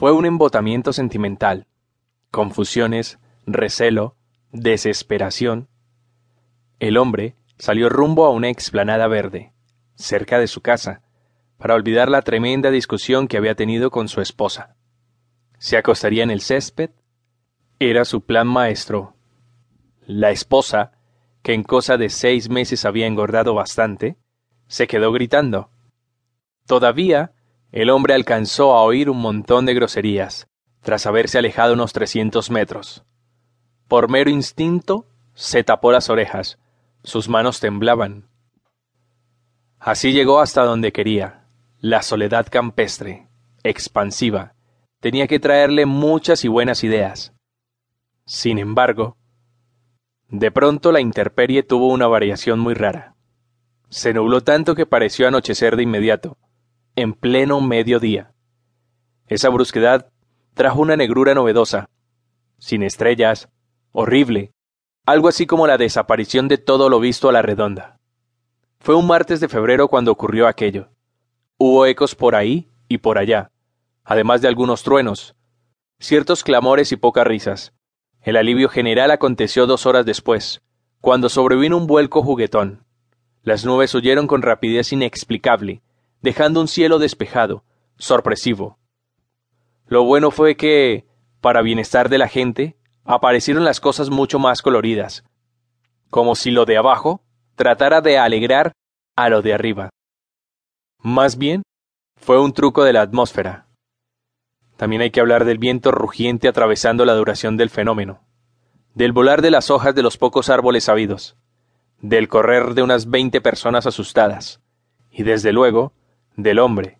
Fue un embotamiento sentimental, confusiones, recelo, desesperación. El hombre salió rumbo a una explanada verde, cerca de su casa, para olvidar la tremenda discusión que había tenido con su esposa. Se acostaría en el césped. Era su plan maestro. La esposa, que en cosa de seis meses había engordado bastante, se quedó gritando. Todavía, el hombre alcanzó a oír un montón de groserías, tras haberse alejado unos trescientos metros. Por mero instinto, se tapó las orejas, sus manos temblaban. Así llegó hasta donde quería, la soledad campestre, expansiva, tenía que traerle muchas y buenas ideas. Sin embargo, de pronto la intemperie tuvo una variación muy rara. Se nubló tanto que pareció anochecer de inmediato, en pleno mediodía. Esa brusquedad trajo una negrura novedosa, sin estrellas, horrible, algo así como la desaparición de todo lo visto a la redonda. Fue un martes de febrero cuando ocurrió aquello. Hubo ecos por ahí y por allá, además de algunos truenos, ciertos clamores y pocas risas. El alivio general aconteció dos horas después, cuando sobrevino un vuelco juguetón. Las nubes huyeron con rapidez inexplicable, dejando un cielo despejado, sorpresivo. Lo bueno fue que, para bienestar de la gente, aparecieron las cosas mucho más coloridas, como si lo de abajo tratara de alegrar a lo de arriba. Más bien, fue un truco de la atmósfera. También hay que hablar del viento rugiente atravesando la duración del fenómeno, del volar de las hojas de los pocos árboles sabidos, del correr de unas veinte personas asustadas, y desde luego, del hombre,